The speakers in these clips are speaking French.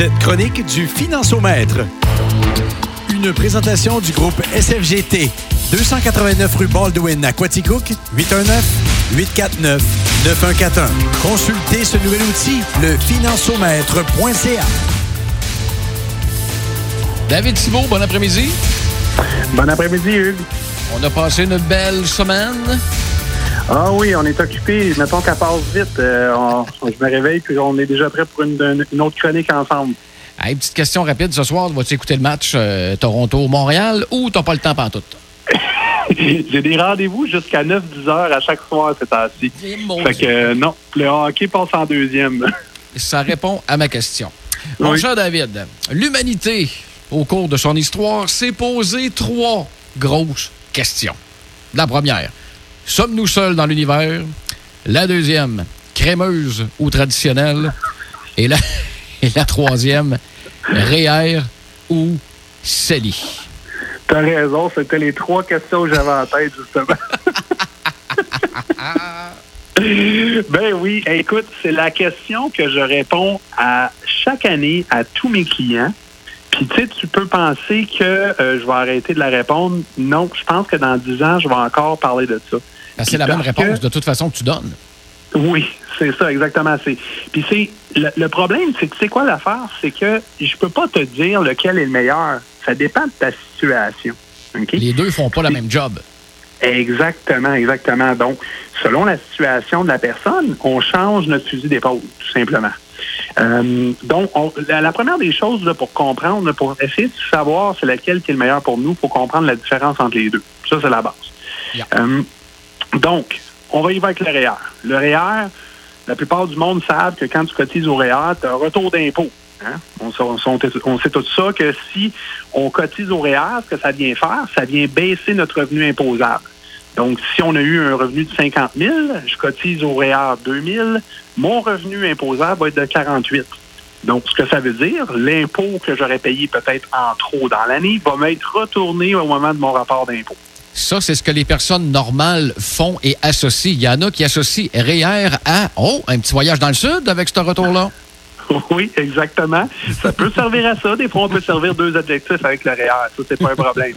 cette chronique du Financiomètre. Une présentation du groupe SFGT. 289 rue Baldwin à Quaticook, 819-849-9141. Consultez ce nouvel outil, le financiomètre.ca. David Thibault, bon après-midi. Bon après-midi, Hugues. On a passé une belle semaine. Ah oui, on est occupé. Mettons qu'elle passe vite. Euh, on- je me réveille puis on est déjà prêt pour une, une autre chronique ensemble. Hey, petite question rapide ce soir. Vas-tu écouter le match euh, Toronto-Montréal ou t'as pas le temps pantoute? J'ai des rendez-vous jusqu'à 9-10 heures à chaque soir cette temps-ci. Eh, Fait que euh, non, le hockey passe en deuxième. Ça répond à ma question. Mon Oui. cher David, l'humanité, au cours de son histoire, s'est posé trois grosses questions. La première, sommes-nous seuls dans l'univers? La deuxième, crémeuse ou traditionnelle? Et la, et la troisième, REER ou CELI? T'as raison, c'était les trois questions que j'avais en tête, justement. ben oui, écoute, c'est la question que je réponds à chaque année à tous mes clients. Puis tu sais, tu peux penser que euh, je vais arrêter de la répondre. Non, je pense que dans 10 ans, je vais encore parler de ça. C'est la même que- réponse de toute façon que tu donnes. Oui, c'est ça, exactement. C'est. Puis c'est le, le problème, c'est que c'est quoi l'affaire, c'est que je peux pas te dire lequel est le meilleur. Ça dépend de ta situation. Les deux font pas le même job. Exactement, exactement. Donc, selon la situation de la personne, on change notre fusil d'épaule, tout simplement. Euh, donc, on- la, la première des choses là, pour comprendre, pour essayer de savoir c'est lequel qui est le meilleur pour nous, faut comprendre la différence entre les deux. Ça, c'est la base. Yeah. Euh, donc, on va y voir avec le REER. Le REER, la plupart du monde savent que quand tu cotises au REER, tu as un retour d'impôt. hein. On, on sait tout ça que si on cotise au REER, ce que ça vient faire, ça vient baisser notre revenu imposable. Donc, si on a eu un revenu de 50 000, je cotise au REER 2 000, mon revenu imposable va être de 48 donc, ce que ça veut dire, l'impôt que j'aurais payé peut-être en trop dans l'année va m'être retourné au moment de mon rapport d'impôt. Ça, c'est ce que les personnes normales font et associent. Il y en a qui associent REER à, oh, un petit voyage dans le sud avec ce retour-là. Oui, exactement. Ça peut servir à ça. Des fois, on peut servir deux adjectifs avec le REER. Ça, c'est pas un problème.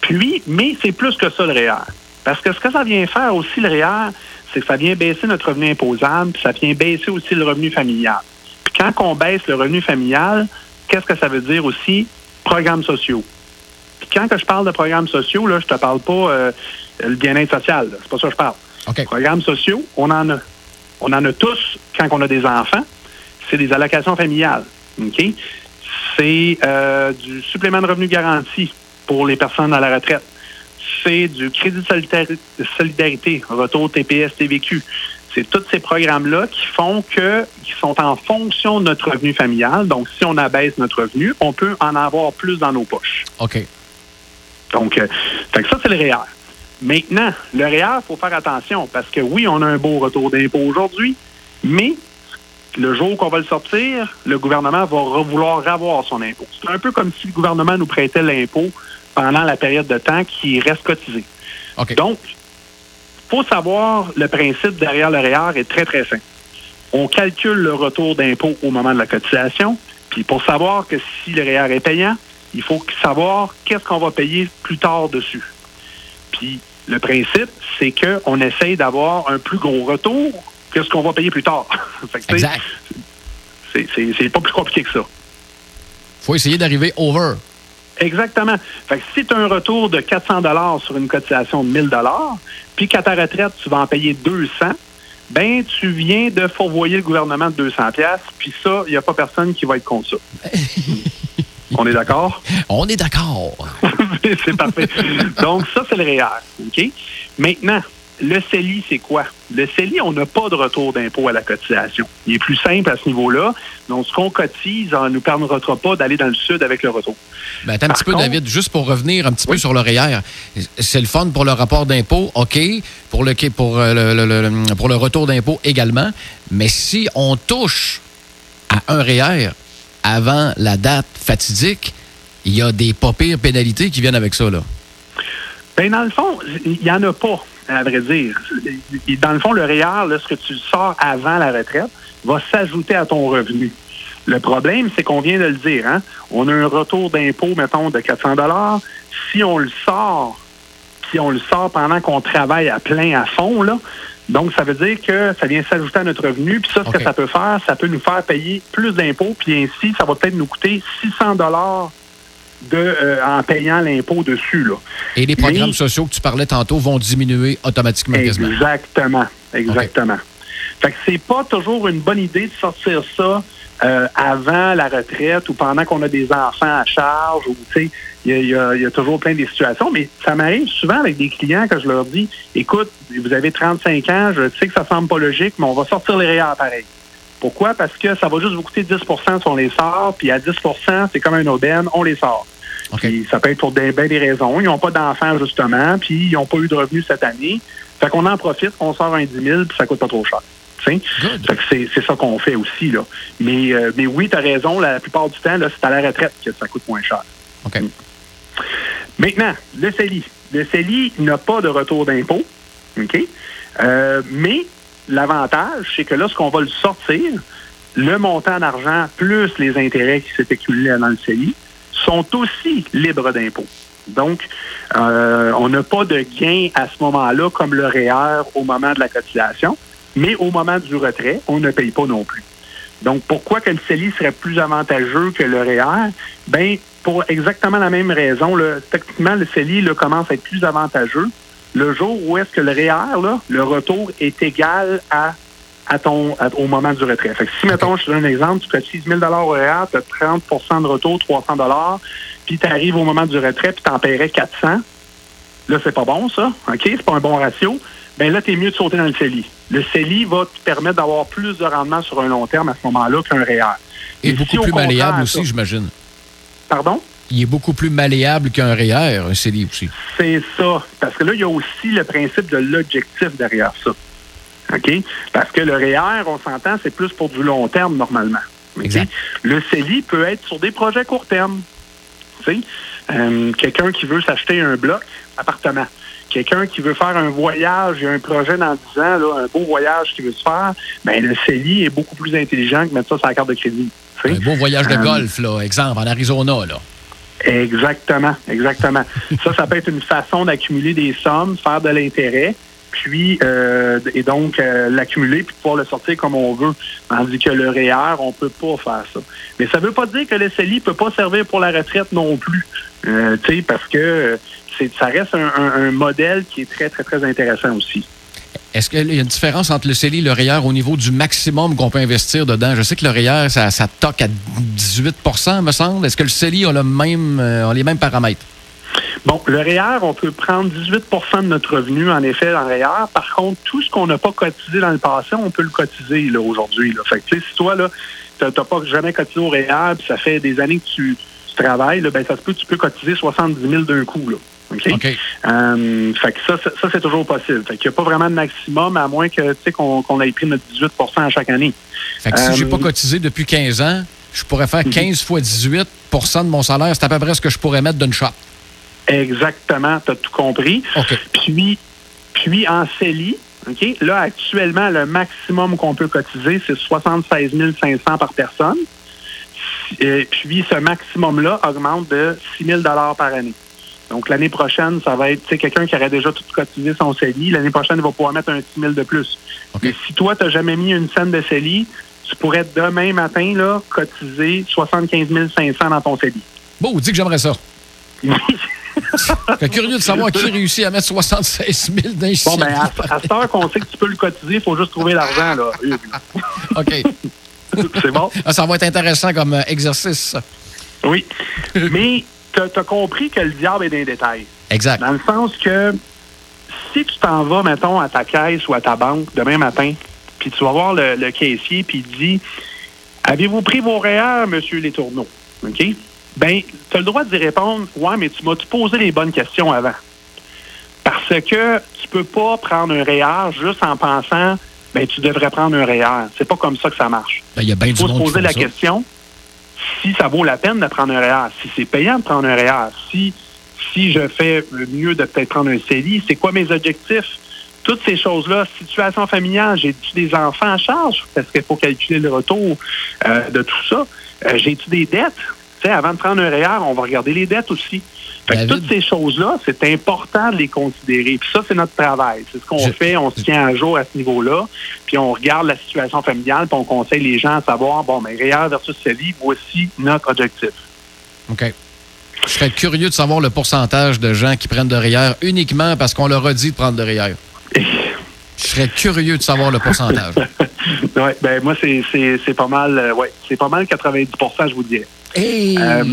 Puis, mais c'est plus que ça, le REER. Parce que ce que ça vient faire aussi, le REER, c'est que ça vient baisser notre revenu imposable, puis ça vient baisser aussi le revenu familial. Puis quand on baisse le revenu familial, qu'est-ce que ça veut dire aussi? Programmes sociaux. Puis quand que je parle de programmes sociaux, là, je te parle pas euh, le bien-être social. C'est pas ça que je parle. OK. Programmes sociaux, on en a. On en a tous quand on a des enfants. C'est des allocations familiales. OK? C'est euh, du supplément de revenu garanti pour les personnes à la retraite. C'est du crédit de solidari- de solidarité, retour TPS, TVQ. C'est tous ces programmes-là qui font que, qui sont en fonction de notre revenu familial. Donc, si on abaisse notre revenu, on peut en avoir plus dans nos poches. OK. Donc, euh, fait que ça, c'est le REER. Maintenant, le REER, il faut faire attention parce que oui, on a un beau retour d'impôt aujourd'hui, mais le jour qu'on va le sortir, le gouvernement va vouloir avoir son impôt. C'est un peu comme si le gouvernement nous prêtait l'impôt pendant la période de temps qui reste cotisé. OK. Donc, il faut savoir le principe derrière le REER est très, très simple. On calcule le retour d'impôt au moment de la cotisation, puis pour savoir que si le REER est payant, il faut savoir qu'est-ce qu'on va payer plus tard dessus. Puis le principe, c'est qu'on essaye d'avoir un plus gros retour que ce qu'on va payer plus tard. C'est pas plus compliqué que ça. faut essayer d'arriver over. Exactement. Fait que si tu as un retour de 400 dollars sur une cotisation de 1000 dollars, puis qu'à ta retraite, tu vas en payer 200, ben tu viens de fourvoyer le gouvernement de 200 pièces, puis ça, il n'y a pas personne qui va être contre ça. On est d'accord? On est d'accord. c'est parfait. Donc, ça, c'est le REER. OK? Maintenant, le CELI, c'est quoi? Le CELI, on n'a pas de retour d'impôt à la cotisation. Il est plus simple à ce niveau-là. Donc, ce qu'on cotise ne nous permettra pas d'aller dans le sud avec le retour. Ben, attends un Par petit peu, David, juste pour revenir un petit peu sur le REER. C'est le fun pour le rapport d'impôt, OK. Pour le, pour, euh, le, le- le- pour le retour d'impôt également. Mais si on touche à un REER avant la date fatidique, il y a des pas pires pénalités qui viennent avec ça, là. Ben, dans le fond, il n'y en a pas, à vrai dire. Dans le fond, le REER, là, ce que tu sors avant la retraite, va s'ajouter à ton revenu. Le problème, c'est qu'on vient de le dire, hein? On a un retour d'impôt, mettons, de 400 dollars. Si on le sort, si on le sort pendant qu'on travaille à plein, à fond, là, donc ça veut dire que ça vient s'ajouter à notre revenu. Puis ça, ce que ça peut faire, ça peut nous faire payer plus d'impôts. Puis ainsi, ça va peut-être nous coûter 600 dollars de euh, en payant l'impôt dessus, là. Et les programmes Mais- sociaux que tu parlais tantôt vont diminuer automatiquement. Exactement, exactement. Fait que c'est pas toujours une bonne idée de sortir ça euh, avant la retraite ou pendant qu'on a des enfants à charge ou tu sais, il y a, y y toujours plein de situations, mais ça m'arrive souvent avec des clients que je leur dis écoute, vous avez 35 ans, je sais que ça semble pas logique, mais on va sortir les REER pareil. Pourquoi? Parce que ça va juste vous coûter 10% si on les sort, puis à 10% c'est comme un aubaine, on les sort. Puis ça peut être pour des, ben des raisons. Ils n'ont pas d'enfants, justement, puis ils n'ont pas eu de revenus cette année. Fait qu'on en profite, on sort un 10 000, puis ça coûte pas trop cher. C'est, c'est ça qu'on fait aussi, là. Mais, euh, mais oui, tu as raison, la plupart du temps, c'est à la retraite que ça coûte moins cher. OK. Maintenant, le CELI. Le CELI n'a pas de retour d'impôt, OK? Euh, mais l'avantage, c'est que lorsqu'on va le sortir, le montant d'argent plus les intérêts qui s'est accumulés dans le CELI sont aussi libres d'impôt. Donc, euh, on n'a pas de gain à ce moment-là comme le REER au moment de la cotisation, mais au moment du retrait, on ne paye pas non plus. Donc, pourquoi que le CELI serait plus avantageux que le REER? Ben, pour exactement la même raison. Techniquement, le CELI commence à être plus avantageux le jour où est-ce que le REER, là, le retour est égal à, à ton, à- au moment du retrait. Fait que si, mettons, je te donne un exemple, tu cotises 1000 au REER, tu as 30% de retour, 300 puis tu arrives au moment du retrait, puis tu en paierais 400. Là, c'est pas bon, ça. OK? C'est pas un bon ratio. Ben là, tu es mieux de sauter dans le CELI. Le CELI va te permettre d'avoir plus de rendement sur un long terme à ce moment-là qu'un REER. Et Mais beaucoup si, plus malléable aussi, j'imagine. Pardon? Il est beaucoup plus malléable qu'un REER, un CELI aussi. C'est ça. Parce que là, il y a aussi le principe de l'objectif derrière ça. OK? Parce que le REER, on s'entend, c'est plus pour du long terme normalement. Exact. Le CELI peut être sur des projets court terme. Tu sais, euh, quelqu'un qui veut s'acheter un bloc appartement. Quelqu'un qui veut faire un voyage, il y a un projet dans 10 ans, là, un beau voyage qu'il veut se faire, ben le CELI est beaucoup plus intelligent que mettre ça sur la carte de crédit. Un beau voyage de Euh, golf, là, exemple, en Arizona, là. Exactement, exactement. ça, ça peut être une façon d'accumuler des sommes, faire de l'intérêt, puis euh, et donc euh, l'accumuler puis pouvoir le sortir comme on veut. Tandis que le REER, on peut pas faire ça. Mais ça veut pas dire que le CELI peut pas servir pour la retraite non plus. Euh, tu sais, parce que ça reste un, modèle qui est très, très, très intéressant aussi. Est-ce qu'il y a une différence entre le CELI et le REER au niveau du maximum qu'on peut investir dedans? Je sais que le REER, ça, ça toque à 18% me semble. Est-ce que le CELI a, le même, a les mêmes paramètres? Bon, le REER, on peut prendre 18% de notre revenu, en effet, dans le REER. Par contre, tout ce qu'on n'a pas cotisé dans le passé, on peut le cotiser là, aujourd'hui. Là. Fait que, tu sais, si toi, là, t'as t'as pas jamais cotisé au REER, puis ça fait des années que tu, tu travailles, là, ben, ça se peut, tu peux cotiser 70 000 d'un coup. Là. OK? Euh, fait que ça, ça, ça, c'est toujours possible. Fait qu'il n'y a pas vraiment de maximum, à moins que, tu sais, qu'on qu'on ait pris notre 18% à chaque année. Fait que si j'ai Euh, pas cotisé depuis 15 ans, je pourrais faire 15 fois 18% de mon salaire. C'est à peu près ce que je pourrais mettre d'une shot. Exactement, tu as tout compris. OK. Puis, puis en CELI, OK, là, actuellement, le maximum qu'on peut cotiser, c'est 76 500 par personne. Et puis, ce maximum-là augmente de 6 000 par année. Donc, l'année prochaine, ça va être, tu sais, quelqu'un qui aurait déjà tout cotisé son CELI, l'année prochaine, il va pouvoir mettre un 6 000 de plus. OK. Mais si toi, tu n'as jamais mis une scène de CELI, tu pourrais demain matin, là, cotiser 75 500 dans ton CELI. Bon, dis que j'aimerais ça. Fait curieux de savoir qui réussit à mettre 76 000 dans les Bon, ben, à, à cette heure qu'on sait que tu peux le cotiser, il faut juste trouver l'argent, là. OK. C'est bon? Ah, ça va être intéressant comme euh, exercice, ça. Oui. Mais tu as compris que le diable est dans les détails. Exact. Dans le sens que si tu t'en vas, mettons, à ta caisse ou à ta banque demain matin, puis tu vas voir le, le caissier, puis il dit Avez-vous pris vos REER, monsieur Les Tourneaux? OK? Ben, tu as le droit d'y répondre Ouais, mais tu m'as-tu posé les bonnes questions avant? Parce que tu peux pas prendre un REER juste en pensant ben tu devrais prendre un REER. C'est pas comme ça que ça marche. Ben, Il y a bien Il du faut se poser la ça. question si ça vaut la peine de prendre un REER, si c'est payant de prendre un REER, si, si je fais mieux de peut-être prendre un CELI, c'est quoi mes objectifs? toutes ces choses-là, situation familiale, j'ai-tu des enfants à charge? Parce qu'il faut calculer le retour euh, de tout ça. Euh, j'ai-tu des dettes? Avant de prendre un REER, on va regarder les dettes aussi. Fait que toutes ces choses-là, c'est important de les considérer. Puis ça, c'est notre travail. C'est ce qu'on Je- fait. On se tient à jour à ce niveau-là. Puis on regarde la situation familiale, puis on conseille les gens à savoir, bon, mais REER versus CELI, voici notre objectif. OK. Je serais curieux de savoir le pourcentage de gens qui prennent de REER uniquement parce qu'on leur a dit de prendre de REER. Je serais curieux de savoir le pourcentage. ouais, ben moi, c'est pas mal, euh, ouais, c'est pas mal 90% je vous dirais. Hey! Euh.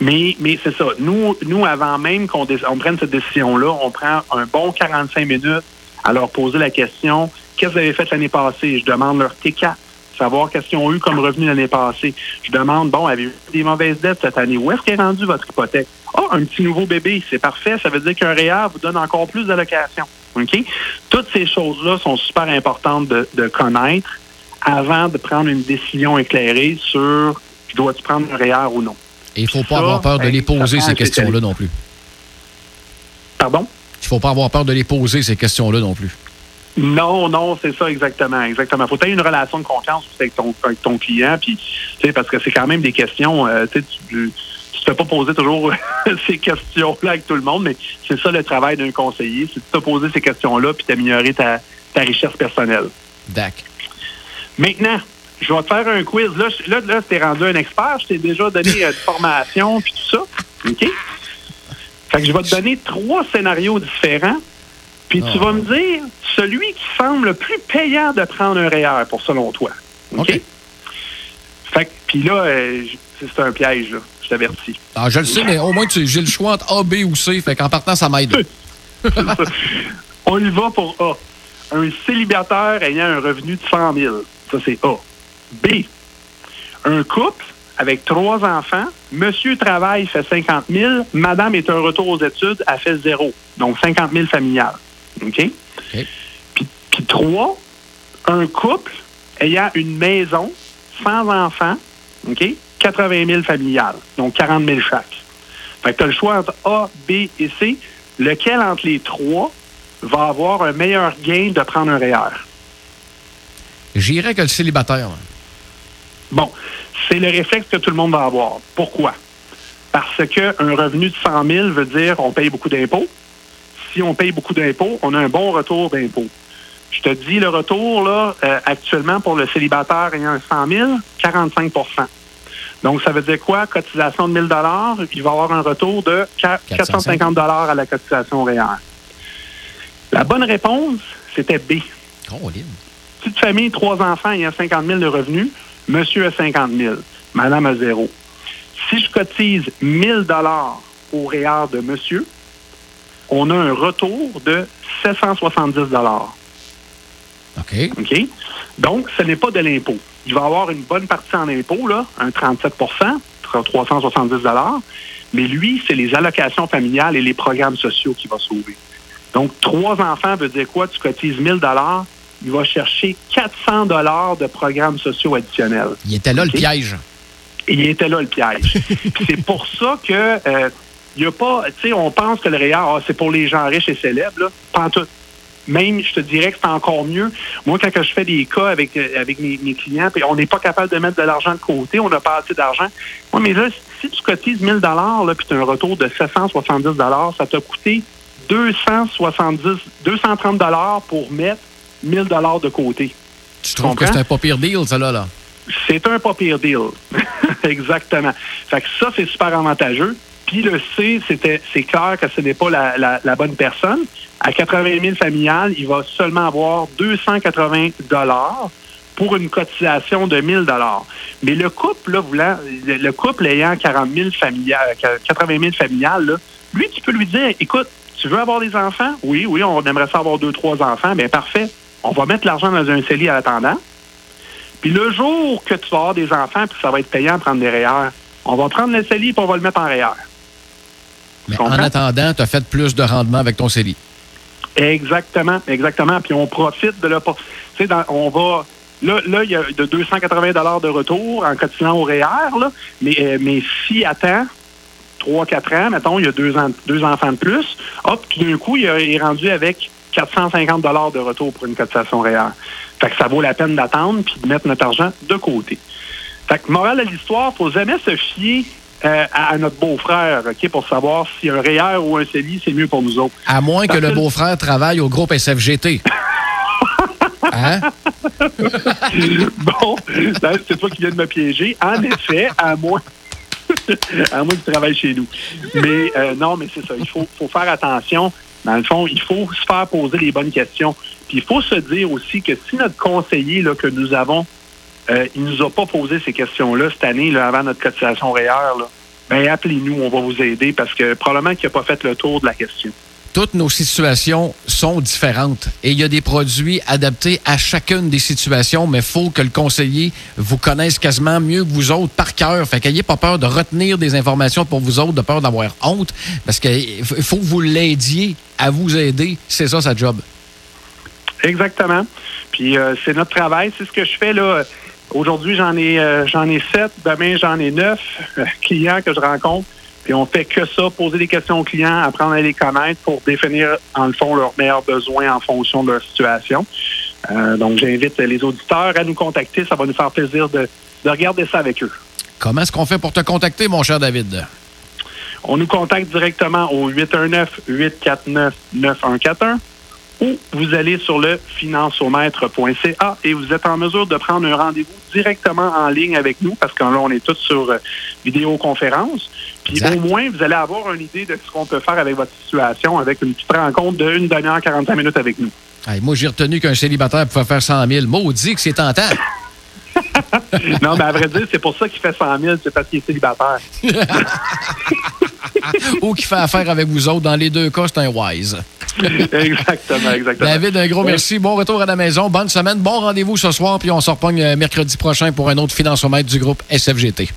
Mais, mais c'est ça. Nous, nous, avant même qu'on on prenne cette décision-là, on prend un bon 45 minutes à leur poser la question qu'est-ce que vous avez fait l'année passée? Je demande leur T4, savoir qu'est-ce qu'ils ont eu comme revenu l'année passée. Je demande, bon, avez-vous eu des mauvaises dettes cette année? Où est-ce qu'est rendu votre hypothèque? Ah, un petit nouveau bébé, c'est parfait. Ça veut dire qu'un REER vous donne encore plus d'allocations. OK? Toutes ces choses-là sont super importantes de, de connaître avant de prendre une décision éclairée sur je dois-tu prendre un REER ou non. Et il ne faut pas Ça, avoir peur de les poser, ces questions-là non plus. Pardon? Il ne faut pas avoir peur de les poser, ces questions-là non plus. Non, non, c'est ça exactement, exactement. Faut avoir une relation de confiance avec ton, avec ton client, puis parce que c'est quand même des questions. euh, tu sais, tu fais pas poser toujours ces questions-là avec tout le monde, mais c'est ça le travail d'un conseiller, c'est de te poser ces questions-là puis d'améliorer ta, ta richesse personnelle. Dac. Maintenant, je vais te faire un quiz. Là, je- là, là, t'es rendu un expert. Je t'ai déjà donné euh, une formation puis tout ça. OK? Fait que je vais te donner trois scénarios différents. Puis tu Ah. vas me dire celui qui semble le plus payant de prendre un REER pour selon toi. OK? Fait que, puis là, euh, c'est un piège, là. Je t'avertis. Ah, je le sais, mais au moins, tu- j'ai le choix entre A, B ou C. Fait qu'en partant, ça m'aide. On y va pour A. Un célibataire ayant un revenu de 100 000. Ça, c'est A. B. Un couple avec trois enfants. Monsieur travaille, fait 50 000. Madame est un retour aux études, elle fait zéro. Donc, 50 000 familiales. OK? Puis, puis trois, un couple ayant une maison sans enfants, OK? 80 000 familiales. Donc, 40 000 chaque. Fait que tu as le choix entre A, B et C. Lequel entre les trois va avoir un meilleur gain de prendre un REER? J'irais que le célibataire. hein. Bon, c'est le réflexe que tout le monde va avoir. Pourquoi? Parce qu'un revenu de 100 000 veut dire on paye beaucoup d'impôts. Si on paye beaucoup d'impôts, on a un bon retour d'impôts. Je te dis le retour, là, euh, actuellement, pour le célibataire ayant un 100 000, 45% Donc, ça veut dire quoi? Cotisation de 1 000 il va avoir un retour de 450 à la cotisation REER. La bonne réponse, c'était B. Caroline. Petite famille, trois enfants, il y a 50 000 de revenus. Monsieur a 50 000. Madame a zéro. Si je cotise 1000 dollars au REER de monsieur, on a un retour de 770 dollars. OK. OK? Donc, ce n'est pas de l'impôt. Il va avoir une bonne partie en impôt, là, un 37% 370 mais lui, c'est les allocations familiales et les programmes sociaux qui va sauver. Donc, trois enfants veut dire quoi? Tu cotises 1000 il va chercher 400 de programmes sociaux additionnels. Il était là le piège. Il était là le piège. C'est pour ça que euh, il y a pas, tu sais, on pense que le REER, ah, c'est pour les gens riches et célèbres, là. Pas en tout. Même, je te dirais que c'est encore mieux. Moi, quand je fais des cas avec, euh, avec mes, mes clients, puis on n'est pas capable de mettre de l'argent de côté, on n'a pas assez d'argent. Oui, mais là, si tu cotises 1000 là, puis tu as un retour de 770 ça t'a coûté 270, 230 pour mettre 1000 de côté. Tu trouves que c'est un pas pire deal, ça, là? là? C'est un pas pire deal. Exactement. Fait que ça, c'est super avantageux. Puis le C, c'était, c'est clair que ce n'est pas la, la- la bonne personne. À 80 000 familiales, il va seulement avoir 280 dollars pour une cotisation de 1000 dollars. Mais le couple, là, voulant, le le couple ayant 40 000 familiales, 80 000 familiales, là, lui, tu peux lui dire, écoute, tu veux avoir des enfants? Oui, oui, on aimerait ça avoir deux, trois enfants. Bien, parfait. On va mettre l'argent dans un CELI à attendant. Puis le jour que tu vas avoir des enfants, puis ça va être payant de prendre des REER, on va prendre le CELI et on va le mettre en REER. Mais en attendant, tu as fait plus de rendement avec ton CELI. Exactement, exactement. Puis on profite de la... Tu sais, on va... Là, là, il y a de 280 de retour en cotisant au REER, là. Mais, euh, mais si attend 3-4 ans, mettons, il y a deux, ans, deux enfants de plus, hop, tout d'un coup, il est rendu avec 450 de retour pour une cotisation REER. Fait que ça vaut la peine d'attendre puis de mettre notre argent de côté. Fait que, morale de l'histoire, faut jamais se fier euh, à, notre beau-frère, OK, pour savoir si un REER ou un CELI, c'est mieux pour nous autres. À moins que le beau-frère travaille au groupe SFGT. hein? bon, c'est toi qui viens de me piéger. En effet, à moins à moins qu'il travaille chez nous. Mais euh, non, mais c'est ça. Il faut, faut faire attention. Dans le fond, il faut se faire poser les bonnes questions. Puis il faut se dire aussi que si notre conseiller là, que nous avons, euh, il nous a pas posé ces questions-là cette année, là, avant notre cotisation réelle, ben appelez-nous, on va vous aider parce que probablement qu'il n'a pas fait le tour de la question toutes nos situations sont différentes et il y a des produits adaptés à chacune des situations, mais il faut que le conseiller vous connaisse quasiment mieux que vous autres par cœur. Fait qu'ayez pas peur de retenir des informations pour vous autres, de peur d'avoir honte, parce qu'il faut que vous l'aidiez à vous aider. C'est ça, sa job. Exactement. Puis euh, c'est notre travail. C'est ce que je fais là. Aujourd'hui, j'en ai, euh, j'en ai sept. Demain, j'en ai neuf euh, clients que je rencontre. Puis on fait que ça, poser des questions aux clients, apprendre à les connaître pour définir, en le fond, leurs meilleurs besoins en fonction de leur situation. Euh, donc, j'invite les auditeurs à nous contacter. Ça va nous faire plaisir de, de regarder ça avec eux. Comment est-ce qu'on fait pour te contacter, mon cher David? On nous contacte directement au 819-849-9141 ou vous allez sur le financiomètre.ca et vous êtes en mesure de prendre un rendez-vous directement en ligne avec nous parce que là, on est tous sur euh, vidéoconférence. Puis au moins, vous allez avoir une idée de ce qu'on peut faire avec votre situation avec une petite rencontre d'une demi-heure, 45 minutes avec nous. moi, j'ai retenu qu'un célibataire pouvait faire 100 000. Maudit que c'est tentant. non, mais à vrai dire, c'est pour ça qu'il fait 100 000, c'est parce qu'il est célibataire. Ou qu'il fait affaire avec vous autres. Dans les deux cas, c'est un wise. exactement, exactement. David, un gros merci. Bon retour à la maison. Bonne semaine. Bon rendez-vous ce soir. Puis on se repogne euh, mercredi prochain pour un autre financement du groupe SFGT.